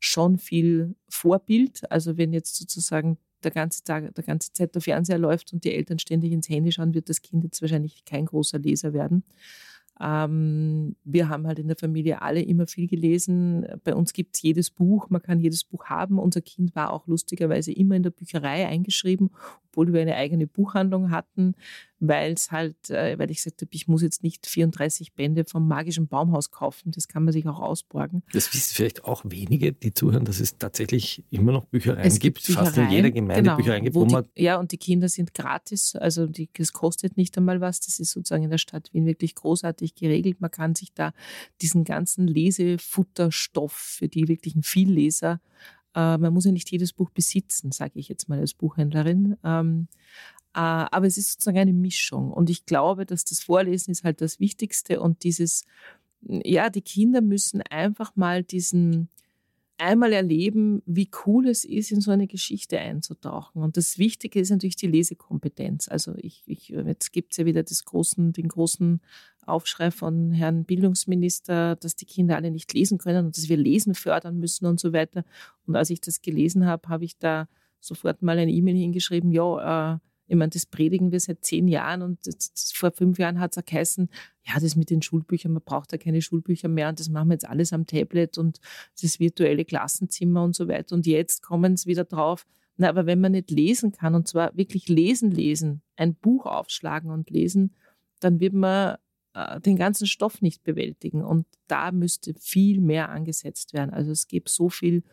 schon viel Vorbild. Also wenn jetzt sozusagen der ganze Tag, der ganze Zeit der Fernseher läuft und die Eltern ständig ins Handy schauen, wird das Kind jetzt wahrscheinlich kein großer Leser werden. Ähm, wir haben halt in der Familie alle immer viel gelesen. Bei uns gibt es jedes Buch, man kann jedes Buch haben. Unser Kind war auch lustigerweise immer in der Bücherei eingeschrieben, obwohl wir eine eigene Buchhandlung hatten, weil es halt, äh, weil ich gesagt habe, ich muss jetzt nicht 34 Bände vom magischen Baumhaus kaufen, das kann man sich auch ausborgen. Das wissen vielleicht auch wenige, die zuhören, dass es tatsächlich immer noch Büchereien Es gibt, fast in Büchereien, jeder Gemeinde genau, Büchereien gibt, wo wo man die, ja, und die Kinder sind gratis, also die, das kostet nicht einmal was. Das ist sozusagen in der Stadt Wien wirklich großartig geregelt. Man kann sich da diesen ganzen Lesefutterstoff für die wirklichen Vielleser, äh, man muss ja nicht jedes Buch besitzen, sage ich jetzt mal als Buchhändlerin. Äh, aber es ist sozusagen eine Mischung. Und ich glaube, dass das Vorlesen ist halt das Wichtigste und dieses, ja, die Kinder müssen einfach mal diesen, einmal erleben, wie cool es ist, in so eine Geschichte einzutauchen. Und das Wichtige ist natürlich die Lesekompetenz. Also ich, ich jetzt gibt es ja wieder großen, den großen Aufschrei von Herrn Bildungsminister, dass die Kinder alle nicht lesen können und dass wir Lesen fördern müssen und so weiter. Und als ich das gelesen habe, habe ich da sofort mal eine E-Mail hingeschrieben, ja, äh, ich meine, das predigen wir seit zehn Jahren und vor fünf Jahren hat es auch geheißen, ja, das mit den Schulbüchern, man braucht ja keine Schulbücher mehr und das machen wir jetzt alles am Tablet und das virtuelle Klassenzimmer und so weiter. Und jetzt kommen es wieder drauf, na, aber wenn man nicht lesen kann und zwar wirklich lesen, lesen, ein Buch aufschlagen und lesen, dann wird man äh, den ganzen Stoff nicht bewältigen. Und da müsste viel mehr angesetzt werden. Also es gibt so viel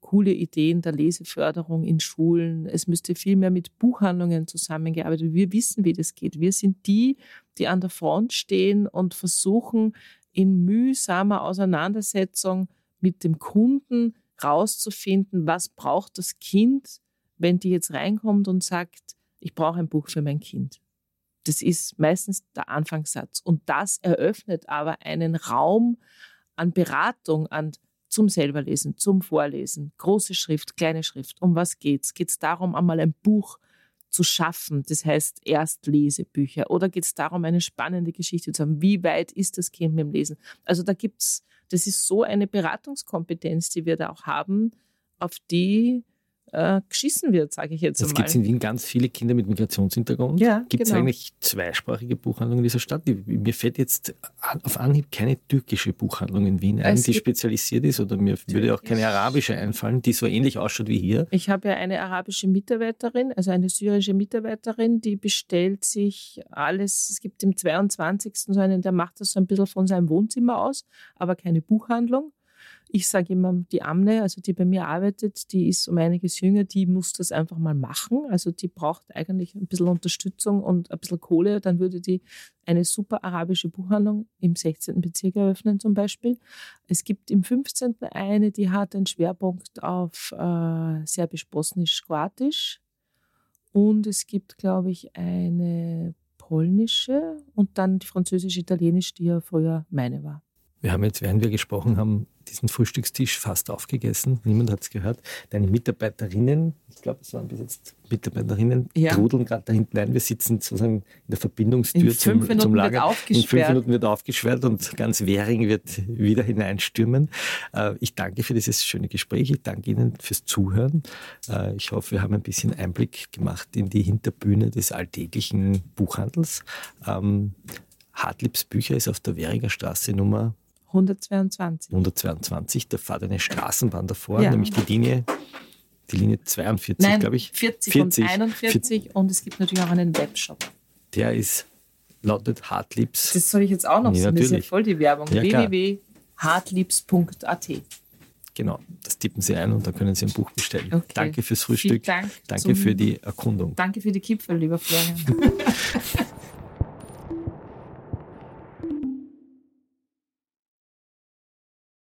coole Ideen der Leseförderung in Schulen. Es müsste viel mehr mit Buchhandlungen zusammengearbeitet werden. Wir wissen, wie das geht. Wir sind die, die an der Front stehen und versuchen, in mühsamer Auseinandersetzung mit dem Kunden rauszufinden, was braucht das Kind, wenn die jetzt reinkommt und sagt, ich brauche ein Buch für mein Kind. Das ist meistens der Anfangssatz. Und das eröffnet aber einen Raum an Beratung, an zum selberlesen, zum Vorlesen, große Schrift, kleine Schrift. Um was geht's? Geht es darum, einmal ein Buch zu schaffen, das heißt Erstlesebücher? Oder geht es darum, eine spannende Geschichte zu haben? Wie weit ist das Kind mit dem Lesen? Also da gibt's, das ist so eine Beratungskompetenz, die wir da auch haben, auf die äh, geschissen wird, sage ich jetzt Es einmal. gibt in Wien ganz viele Kinder mit Migrationshintergrund. Ja, gibt es genau. eigentlich zweisprachige Buchhandlungen in dieser Stadt? Mir fällt jetzt auf Anhieb keine türkische Buchhandlung in Wien ein, Es die spezialisiert ist. Oder mir würde auch keine arabische einfallen, die so ähnlich ausschaut wie hier. Ich habe ja eine arabische Mitarbeiterin, also eine syrische Mitarbeiterin, die bestellt sich alles. Es gibt im 22. so einen, der macht das so ein bisschen von seinem Wohnzimmer aus, aber keine Buchhandlung. Ich sage immer, die Amne, also die bei mir arbeitet, die ist um einiges jünger, die muss das einfach mal machen. Also die braucht eigentlich ein bisschen Unterstützung und ein bisschen Kohle. Dann würde die eine super arabische Buchhandlung im 16. Bezirk eröffnen zum Beispiel. Es gibt im 15. eine, die hat einen Schwerpunkt auf äh, Serbisch, Bosnisch, Kroatisch. Und es gibt, glaube ich, eine polnische und dann die französisch-italienisch, die ja früher meine war. Wir haben jetzt, während wir gesprochen haben, diesen Frühstückstisch fast aufgegessen. Niemand hat es gehört. Deine Mitarbeiterinnen, ich glaube, es waren bis jetzt Mitarbeiterinnen, Ja. trudeln gerade da hinten ein. Wir sitzen sozusagen in der Verbindungstür In zum, zum wird Lager. In fünf. Minuten wird aufgesperrt und ganz Währing wird wieder hineinstürmen. Äh, Ich danke für dieses schöne Gespräch. Ich danke Ihnen fürs Zuhören. Äh, Ich hoffe, wir haben ein bisschen Einblick gemacht in die Hinterbühne des alltäglichen Buchhandels. Ähm, Hartliebs Bücher ist auf der Währinger Straße Nummer 122. 122. Da fährt eine Straßenbahn davor, Ja. nämlich die Linie, die Linie 42, Nein, glaube ich. 40, und 41 und es gibt natürlich auch einen Webshop. Der ist, lautet Hartliebs. Das soll ich jetzt auch noch Ja, sagen, das ist ja natürlich. voll die Werbung. Ja, klar. www.hartliebs.at Genau, das tippen Sie ein und dann können Sie ein Buch bestellen. Okay. Danke fürs Frühstück. Dank Danke für die Erkundung. Danke für die Kipfel, lieber Florian. <laughs>